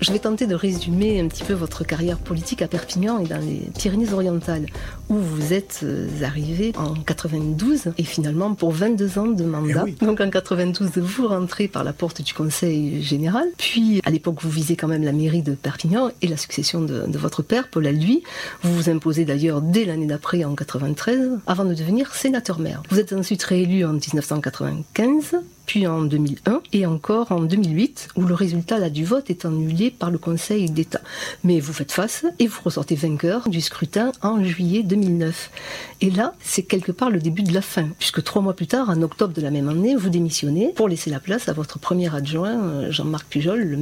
Je vais tenter de résumer un petit peu votre carrière politique à Perpignan et dans les Pyrénées-Orientales, où vous êtes euh, arrivé en 92 et finalement pour 22 ans de mandat. Eh oui. Donc en 92, vous rentrez par la porte du Conseil général. Puis à l'époque, vous visez quand même la mairie de Perpignan et la succession de, de votre père, Paul Alduy. Vous vous imposez d'ailleurs dès l'année d'après, en 93, avant de devenir sénateur-maire. Vous êtes ensuite réélu en 1995 puis en 2001 et encore en 2008 où le résultat là, du vote est annulé par le Conseil d'État. Mais vous faites face et vous ressortez vainqueur du scrutin en juillet 2009. Et là, c'est quelque part le début de la fin, puisque trois mois plus tard, en octobre de la même année, vous démissionnez pour laisser la place à votre premier adjoint, Jean-Marc Pujol, le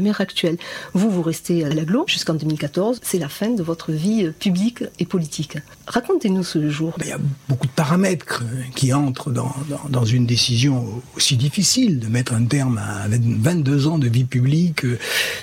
maire, actuel. Vous, vous restez à l'aglo jusqu'en 2014. C'est la fin de votre vie euh, publique et politique. Racontez-nous ce jour. Il y a beaucoup de paramètres qui entrent dans, une décision difficile de mettre un terme à 22 ans de vie publique euh,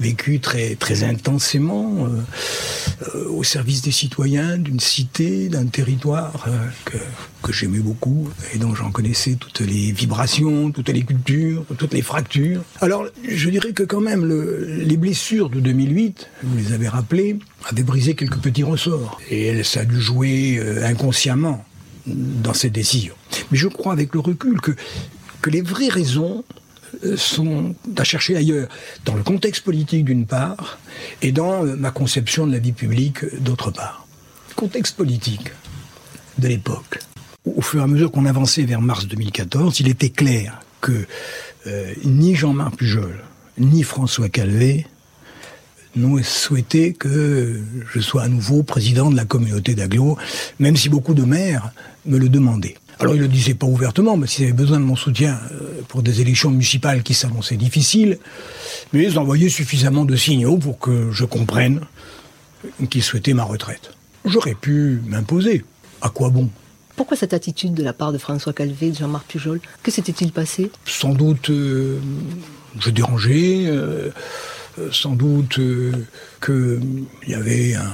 vécue très, très intensément euh, euh, au service des citoyens, d'une cité, d'un territoire que, que j'aimais beaucoup et dont j'en connaissais toutes les vibrations, toutes les cultures, toutes les fractures. Alors je dirais que quand même le, les blessures de 2008, vous les avez rappelées, avaient brisé quelques petits ressorts et ça a dû jouer inconsciemment dans cette décision. Mais je crois avec le recul que que les vraies raisons euh, sont à chercher ailleurs, dans le contexte politique d'une part, et dans euh, ma conception de la vie publique d'autre part. Contexte politique de l'époque. Au fur et à mesure qu'on avançait vers mars 2014, il était clair que euh, ni Jean-Marc Pujol, ni François Calvé n'ont souhaité que je sois à nouveau président de la communauté d'Aglo, même si beaucoup de maires me le demandaient. Alors il ne le disait pas ouvertement, mais s'ils avaient besoin de mon soutien euh, pour des élections municipales qui s'annonçaient difficiles, mais ils envoyaient suffisamment de signaux pour que je comprenne qu'ils souhaitaient ma retraite. J'aurais pu m'imposer. À quoi bon? Pourquoi cette attitude de la part de François Calvé, de Jean-Marc Pujol? Que s'était-il passé? Sans doute, euh, je dérangeais, euh, sans doute euh, qu'il y avait un,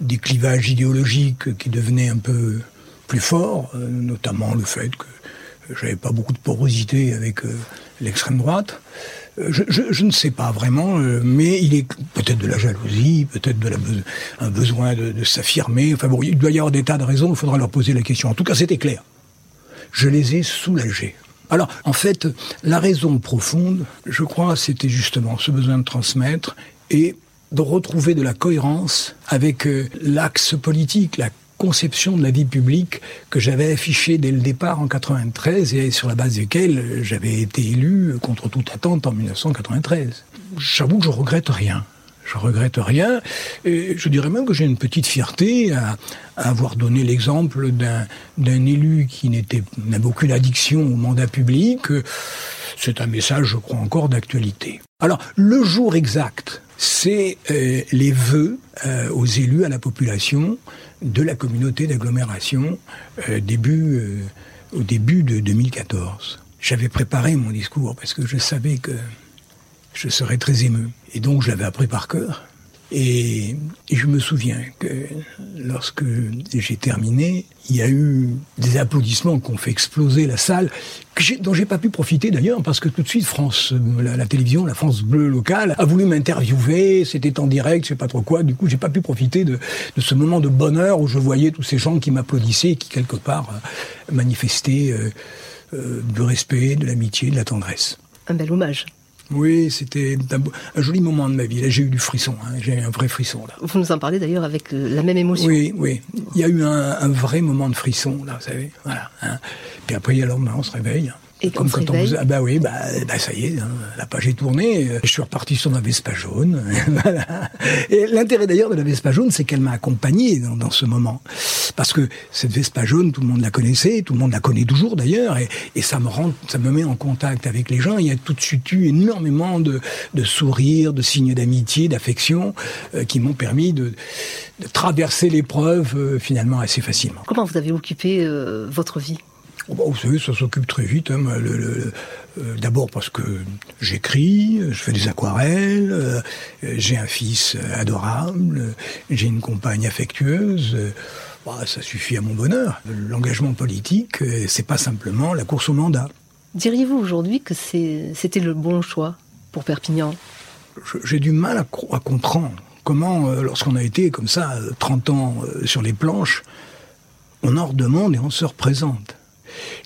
des clivages idéologiques qui devenaient un peu plus fort, euh, notamment le fait que j'avais pas beaucoup de porosité avec euh, l'extrême droite. Euh, je, ne sais pas vraiment, euh, mais il est peut-être de la jalousie, peut-être de un besoin de, de s'affirmer. Enfin bon, il doit y avoir des tas de raisons. Il faudra leur poser la question. En tout cas, c'était clair. Je les ai soulagés. Alors, en fait, la raison profonde, je crois, c'était justement ce besoin de transmettre et de retrouver de la cohérence avec euh, l'axe politique, la conception de la vie publique que j'avais affichée dès le départ en 93 et sur la base desquelles j'avais été élu contre toute attente en 1993. J'avoue que je regrette rien. Je regrette rien. Et je dirais même que j'ai une petite fierté à, avoir donné l'exemple d'un élu qui n'avait aucune addiction au mandat public. C'est un message, je crois, encore d'actualité. Alors, le jour exact, c'est euh, les vœux euh, aux élus, à la population de la communauté d'agglomération euh, au début de 2014. J'avais préparé mon discours parce que je savais que je serais très ému. Et donc je l'avais appris par cœur. Et, je me souviens que lorsque j'ai terminé, il y a eu des applaudissements qui ont fait exploser la salle, que dont j'ai pas pu profiter d'ailleurs, parce que tout de suite, France, la, télévision, la France bleue locale, a voulu m'interviewer, c'était en direct, je sais pas trop quoi, du coup, j'ai pas pu profiter de, de, ce moment de bonheur où je voyais tous ces gens qui m'applaudissaient et qui, quelque part, euh, manifestaient euh, euh, du respect, de l'amitié, de la tendresse. Un bel hommage. Oui, c'était un, un, joli moment de ma vie. Là, j'ai eu du frisson. Hein. J'ai eu un vrai frisson. Là. Vous nous en parlez d'ailleurs avec la même émotion. Oui, oui. Il y a eu un, un vrai moment de frisson, là, vous savez. Voilà. Hein. Puis après, alors, on se réveille. Et comme quand on vous... ah bah oui, bah, bah, ça y est, hein, la page est tournée. Je suis reparti sur ma Vespa jaune. Et l'intérêt d'ailleurs de la Vespa jaune, c'est qu'elle m'a accompagné dans, dans, ce moment. Parce que cette Vespa jaune, tout le monde la connaissait, tout le monde la connaît toujours d'ailleurs, et, et, ça me rend, ça me met en contact avec les gens. Il y a tout de suite eu énormément de, de sourires, de signes d'amitié, d'affection, euh, qui m'ont permis de, de traverser l'épreuve euh, finalement assez facilement. Comment vous avez occupé euh, votre vie? Oh, bah, vous savez, ça s'occupe très vite. Hein, euh, D'abord parce que j'écris, je fais des aquarelles, euh, j'ai un fils adorable, j'ai une compagne affectueuse. Bah, ça suffit à mon bonheur. L'engagement politique, euh, c'est pas simplement la course au mandat. Diriez-vous aujourd'hui que c'était le bon choix pour Perpignan? J'ai du mal à, à comprendre comment, lorsqu'on a été comme ça 30 ans sur les planches, on en redemande et on se représente.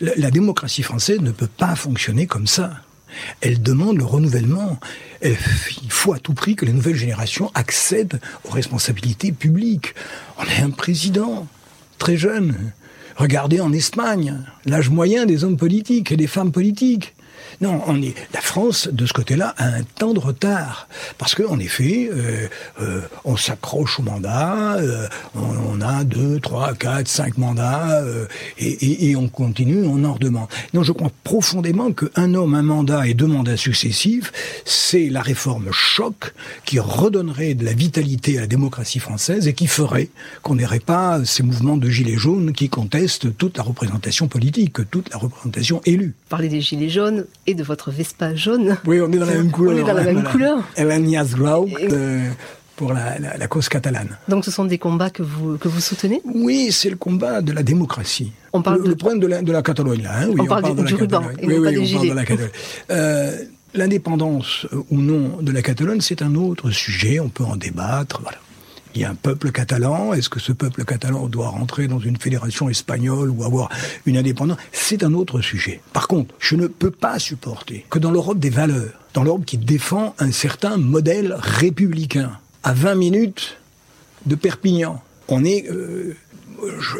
La, démocratie française ne peut pas fonctionner comme ça. Elle demande le renouvellement. il faut à tout prix que les nouvelles générations accèdent aux responsabilités publiques. On a un président très jeune. Regardez en Espagne, l'âge moyen des hommes politiques et des femmes politiques. Non, on est, la France, de ce côté-là, a un temps de retard. Parce qu'en effet, euh, euh, on s'accroche au mandat, euh, on, a deux, trois, quatre, cinq mandats, et, on continue, on en redemande. Non, je crois profondément qu'un homme, un mandat et deux mandats successifs, c'est la réforme choc qui redonnerait de la vitalité à la démocratie française et qui ferait qu'on n'aurait pas ces mouvements de gilets jaunes qui contestent toute la représentation politique, toute la représentation élue. Parler des gilets jaunes et de votre Vespa jaune. Oui, on est dans la même couleur. On est dans la même couleur. Grau, euh, pour la, la, cause catalane. Donc ce sont des combats que vous, que vous soutenez? Oui, c'est le combat de la démocratie. On parle le, problème de la, de la Catalogne, là. Hein, oui, on, parle, du, ruban, et oui, oui, on parle de la Catalogne. Euh, L'indépendance ou non de la Catalogne, c'est un autre sujet, on peut en débattre, voilà il y a un peuple catalan, est-ce que ce peuple catalan doit rentrer dans une fédération espagnole ou avoir une indépendance? C'est un autre sujet. Par contre, je ne peux pas supporter que dans l'Europe des valeurs, dans l'Europe qui défend un certain modèle républicain, à 20 minutes de Perpignan, on est euh,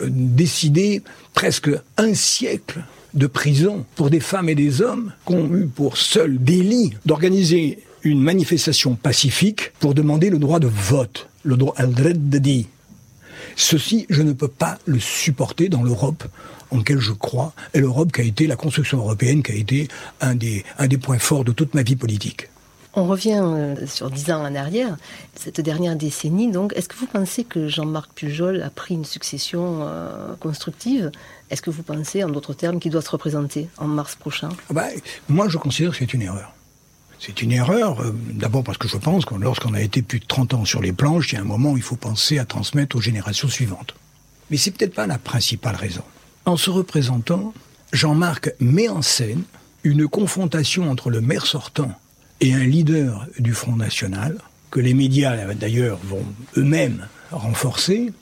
décidé presque un siècle de prison pour des femmes et des hommes qui ont eu pour seul délit d'organiser une manifestation pacifique pour demander le droit de vote, le droit al de. Ceci, je ne peux pas le supporter dans l'Europe en laquelle je crois, et l'Europe qui a été la construction européenne, qui a été un des, un des points forts de toute ma vie politique. On revient euh, sur dix ans en arrière, cette dernière décennie. Donc, est-ce que vous pensez que Jean-Marc Pujol a pris une succession euh, constructive? Est-ce que vous pensez, en d'autres termes, qu'il doit se représenter en mars prochain? Ah bah, Moi, je considère que c'est une erreur. C'est une erreur, euh, d'abord parce que je pense que lorsqu'on a été plus de 30 ans sur les planches, il y a un moment où il faut penser à transmettre aux générations suivantes. Mais c'est peut-être pas la principale raison. En se représentant, Jean-Marc met en scène une confrontation entre le maire sortant et un leader du Front National, que les médias d'ailleurs vont eux-mêmes renforcer,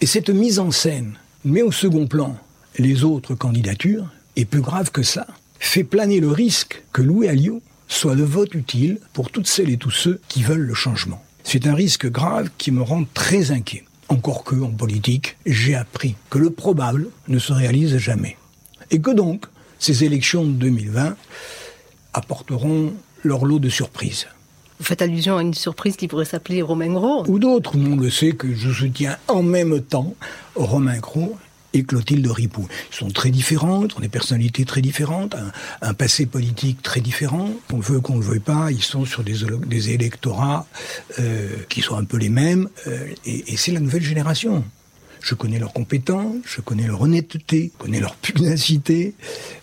et cette mise en scène met au second plan les autres candidatures, et plus grave que ça, fait planer le risque que Louis Alliot soit le vote utile pour toutes celles et tous ceux qui veulent le changement. C'est un risque grave qui me rend très inquiet. Encore que, en politique, j'ai appris que le probable ne se réalise jamais. Et que donc, ces élections de 2020 apporteront leur lot de surprises. Vous faites allusion à une surprise qui pourrait s'appeler Romain Gros Ou d'autres. On le sait que je soutiens en même temps Romain Gros et Clotilde Ripoux. Ils sont très différentes, ont des personnalités très différentes, un, passé politique très différent. Qu'on le veut, qu'on le veuille pas, ils sont sur des, électorats euh, qui sont un peu les mêmes, euh, et, et c'est la nouvelle génération. Je connais leurs compétences, je connais leur honnêteté, je connais leur pugnacité,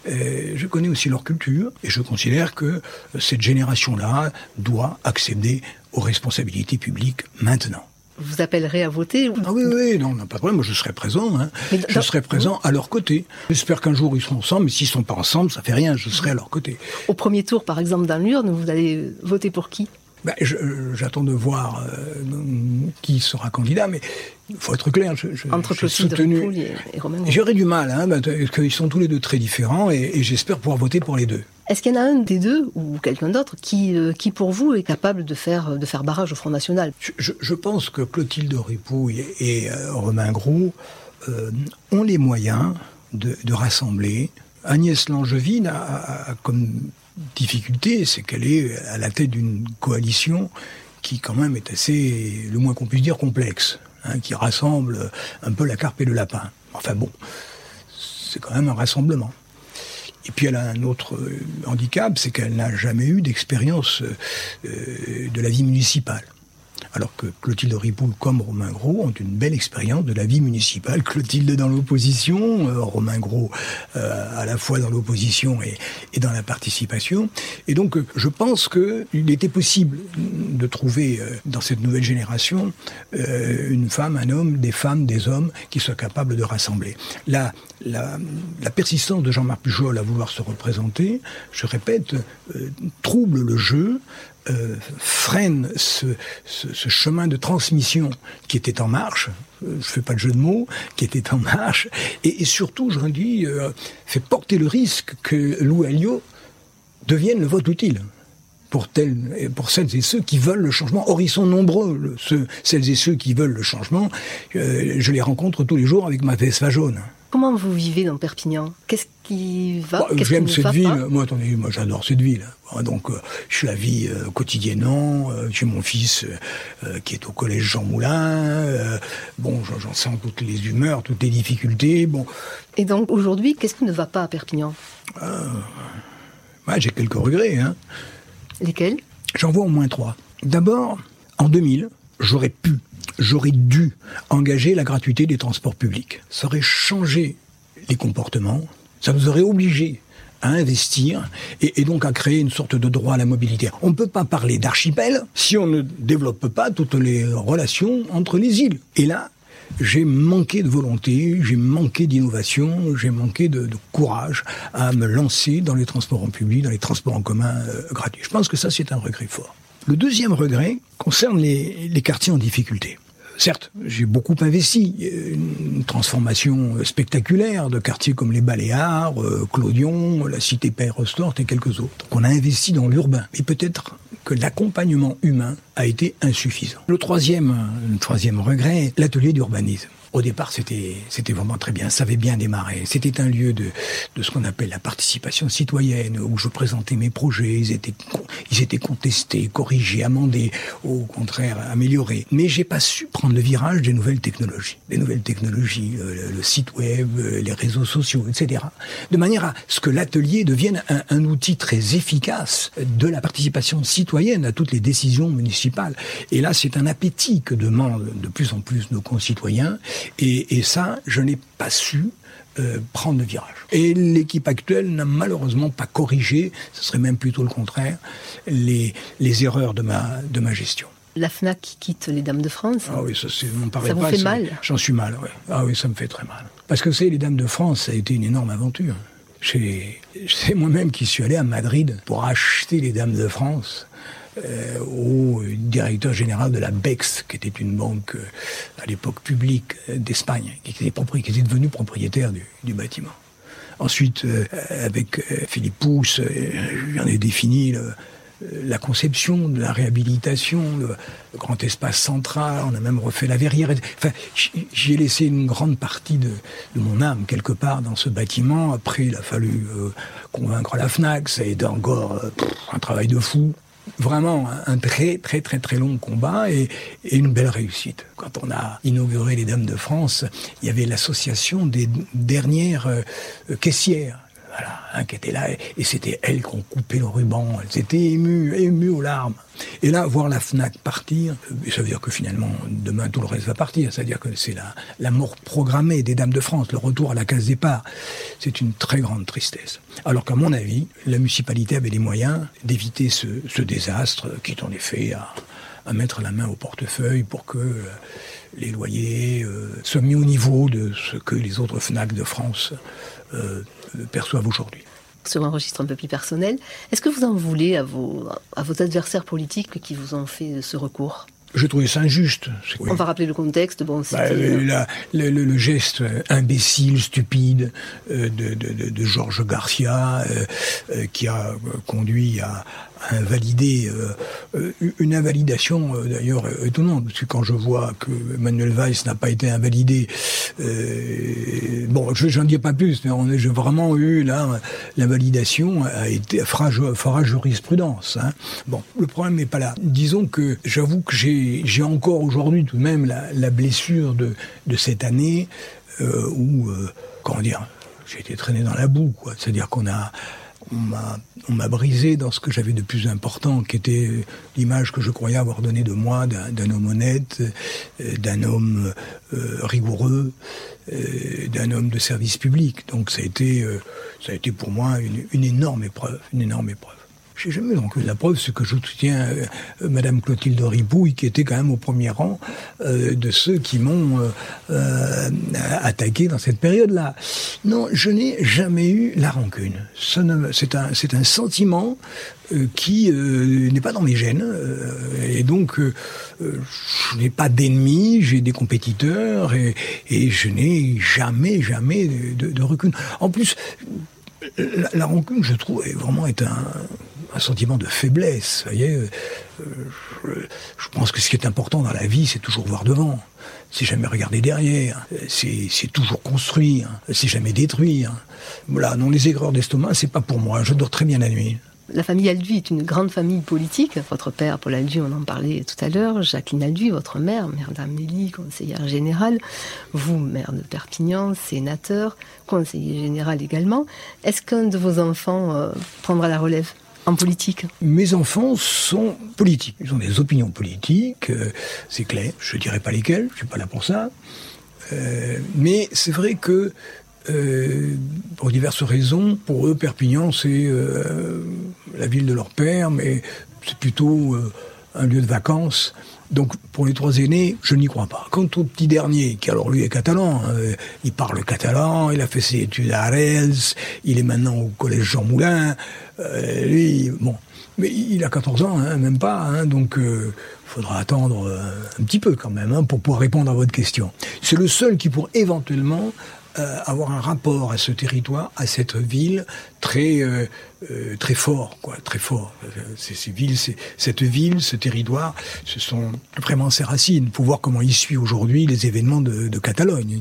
euh, je connais aussi leur culture, et je considère que cette génération-là doit accéder aux responsabilités publiques maintenant vous appellerez à voter Ah oui, oui, non, pas de problème, moi je serai présent. Hein. Je serai présent à leur côté. J'espère qu'un jour ils seront ensemble, mais s'ils ne sont pas ensemble, ça fait rien, je serai à leur côté. Au premier tour, par exemple, dans l'urne, vous allez voter pour qui? Ben, J'attends de voir euh, qui sera candidat, mais il faut être clair. Je, Entre je soutenu... et, et Romain J'aurais du mal, hein, parce qu'ils sont tous les deux très différents, et, et j'espère pouvoir voter pour les deux. Est-ce qu'il y en a un des deux, ou quelqu'un d'autre, qui, euh, qui pour vous est capable de faire, de faire barrage au Front National? Je, je, pense que Clotilde Ripouille et, euh, Romain Gros euh, ont les moyens de, de rassembler Agnès Langevin a, comme difficulté, c'est qu'elle est à la tête d'une coalition qui quand même est assez, le moins qu'on puisse dire, complexe, hein, qui rassemble un peu la carpe et le lapin. Enfin bon, c'est quand même un rassemblement. Et puis elle a un autre euh, handicap, c'est qu'elle n'a jamais eu d'expérience euh, de la vie municipale alors que Clotilde Ripoul comme Romain Gros ont une belle expérience de la vie municipale. Clotilde dans l'opposition, euh, Romain Gros euh, à la fois dans l'opposition et, dans la participation. Et donc euh, je pense qu'il était possible de trouver dans cette nouvelle génération une femme, un homme, des femmes, des hommes qui soient capables de rassembler. La, la, la persistance de Jean-Marc Pujol à vouloir se représenter, je répète, trouble le jeu, euh, freine ce, chemin de transmission qui était en marche, euh, je fais pas de jeu de mots, qui était en marche, et, surtout, je dis, euh, fait porter le risque que Lou Alliot devienne le vote utile pour, celles et ceux qui veulent le changement. Or, ils sont nombreux, celles et ceux qui veulent le changement. je les rencontre tous les jours avec ma Vespa jaune. Comment vous vivez dans Perpignan? Qu'est-ce qui va? Bah, J'aime cette ville. Moi, attendez, moi j'adore cette ville. Donc, euh, je la vis euh, quotidiennement. Euh, j'ai mon fils qui est au collège Jean Moulin. bon, j'en sens toutes les humeurs, toutes les difficultés. Bon. Et donc, aujourd'hui, qu'est-ce qui ne va pas à Perpignan? Bah, J'ai quelques regrets. Hein. Lesquels? J'en vois au moins trois. D'abord, en 2000, j'aurais pu j'aurais dû engager la gratuité des transports publics. Ça aurait changé les comportements, ça nous aurait obligés à investir et, donc à créer une sorte de droit à la mobilité. On ne peut pas parler d'archipel si on ne développe pas toutes les relations entre les îles. Et là, j'ai manqué de volonté, j'ai manqué d'innovation, j'ai manqué de, courage à me lancer dans les transports en public, dans les transports en commun euh, gratuits. Je pense que ça, c'est un regret fort. Le deuxième regret concerne les quartiers en difficulté. Certes, j'ai beaucoup investi. Une transformation spectaculaire de quartiers comme les Baléares, euh, Clodion, la cité Père Rostort et quelques autres. On a investi dans l'urbain. Mais peut-être que l'accompagnement humain a été insuffisant. Le troisième, le troisième regret, l'atelier d'urbanisme. Au départ, c'était c'était vraiment très bien, ça avait bien démarré. C'était un lieu de de ce qu'on appelle la participation citoyenne, où je présentais mes projets, ils étaient ils étaient contestés, corrigés, amendés, au contraire améliorés. Mais j'ai pas su prendre le virage des nouvelles technologies, des nouvelles technologies, le, site web, les réseaux sociaux, etc. De manière à ce que l'atelier devienne un outil très efficace de la participation citoyenne à toutes les décisions municipales. Et là, c'est un appétit que demandent de plus en plus nos concitoyens. Et, ça, je n'ai pas su euh, prendre le virage. Et l'équipe actuelle n'a malheureusement pas corrigé, ce serait même plutôt le contraire, les, les erreurs de ma, de ma gestion. La FNAC qui quitte les Dames de France Ah oui, ça. Ça vous fait mal J'en suis mal, oui. Ah oui, ça me fait très mal. Parce que c'est les Dames de France, ça a été une énorme aventure. C'est moi-même qui suis allé à Madrid pour acheter les Dames de France euh, au directeur général de la BEX, qui était une banque euh, à l'époque publique euh, d'Espagne, qui était, qui était devenu propriétaire du, bâtiment. Ensuite, avec Philippe Pousse, j'en ai défini la conception de la réhabilitation, le, grand espace central, on a même refait la verrière. Enfin, j'ai laissé une grande partie de, mon âme quelque part dans ce bâtiment. Après, il a fallu convaincre la FNAC, ça a été encore un travail de fou vraiment un très très très très long combat et, une belle réussite. Quand on a inauguré les Dames de France, il y avait l'association des dernières euh, caissières voilà, hein, qui était là, et c'était elles qui ont coupé le ruban, elles étaient émues, émues aux larmes. Et là, voir la FNAC partir, euh, ça veut dire que finalement, demain, tout le reste va partir, c'est-à-dire que c'est la, la mort programmée des Dames de France, le retour à la case départ, c'est une très grande tristesse. Alors qu'à mon avis, la municipalité avait les moyens d'éviter ce, désastre qui est en effet à, à mettre la main au portefeuille pour que euh, les loyers euh, soient mis au niveau de ce que les autres FNAC de France euh, perçoivent aujourd'hui. Sur un registre un peu plus personnel, est-ce que vous en voulez à vos, à vos adversaires politiques qui vous ont fait ce recours? Je trouvais ça injuste. On va rappeler le contexte. Bon, bah, le, le, geste imbécile, stupide euh, de, de, de, Georges Garcia, euh, qui a conduit à, invalider une invalidation d'ailleurs étonnante parce que quand je vois que Manuel Weiss n'a pas été invalidé bon je n'en dis pas plus mais j'ai vraiment eu là l'invalidation a été fera, jurisprudence hein. bon le problème n'est pas là disons que j'avoue que j'ai encore aujourd'hui tout de même la, blessure de, cette année où comment dire j'ai été traîné dans la boue. C'est-à-dire qu'on m'a brisé dans ce que j'avais de plus important, qui était l'image que je croyais avoir donnée de moi, d'un homme honnête, euh, d'un homme euh, rigoureux, euh, d'un homme de service public. Donc ça a été, pour moi une énorme épreuve, une énorme épreuve. Jamais donc la preuve, ce que je soutiens euh, Madame Clotilde Ribouille, qui était quand même au premier rang euh, de ceux qui m'ont euh, attaqué dans cette période-là. Non, je n'ai jamais eu la rancune. C'est un, c'est un sentiment qui n'est pas dans mes gènes. et donc, je n'ai pas d'ennemis, j'ai des compétiteurs, et, je n'ai jamais, jamais de, de, recul. En plus, la, la, rancune, je trouve, est vraiment est un, un sentiment de faiblesse. Vous voyez, euh, je, pense que ce qui est important dans la vie, c'est toujours voir devant. C'est jamais regarder derrière. C'est toujours construire. C'est jamais détruire. Voilà, non, les aigreurs d'estomac, c'est pas pour moi. Je dors très bien la nuit. La famille Alduy est une grande famille politique. Votre père, Paul Alduy, on en parlait tout à l'heure. Jacqueline Alduy, votre mère, mère d'Amélie, conseillère générale. Vous, maire de Perpignan, sénateur, conseiller général également. Est-ce qu'un de vos enfants euh, prendra la relève? En politique Mes enfants sont politiques. Ils ont des opinions politiques, euh, c'est clair. Je ne dirais pas lesquelles, je ne suis pas là pour ça. Euh, mais c'est vrai que, euh, pour diverses raisons, pour eux, Perpignan, c'est la ville de leur père, mais c'est plutôt un lieu de vacances. Donc pour les trois aînés, je n'y crois pas. Quant au petit dernier, qui alors lui est catalan, hein, il parle catalan, il a fait ses études à Arels, il est maintenant au collège Jean Moulin, euh, lui, bon, mais il a 14 ans, hein, même pas, hein, donc il euh, faudra attendre euh, un petit peu quand même pour pouvoir répondre à votre question. C'est le seul qui pourrait éventuellement avoir un rapport à ce territoire, à cette ville très très fort, quoi, très fort. Ces, villes, cette ville, ce territoire, ce sont vraiment ses racines. Pour voir comment il suit aujourd'hui les événements de, Catalogne.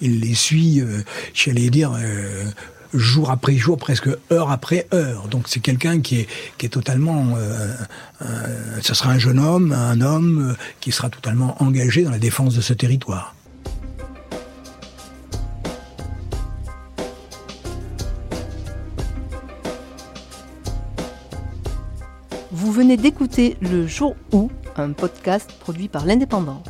Il, les suit, j'allais dire jour après jour, presque heure après heure. Donc c'est quelqu'un qui est, totalement... Euh, euh, ce sera un jeune homme, un homme euh, qui sera totalement engagé dans la défense de ce territoire. Venez d'écouter Le Jour où, un podcast produit par l'Indépendant.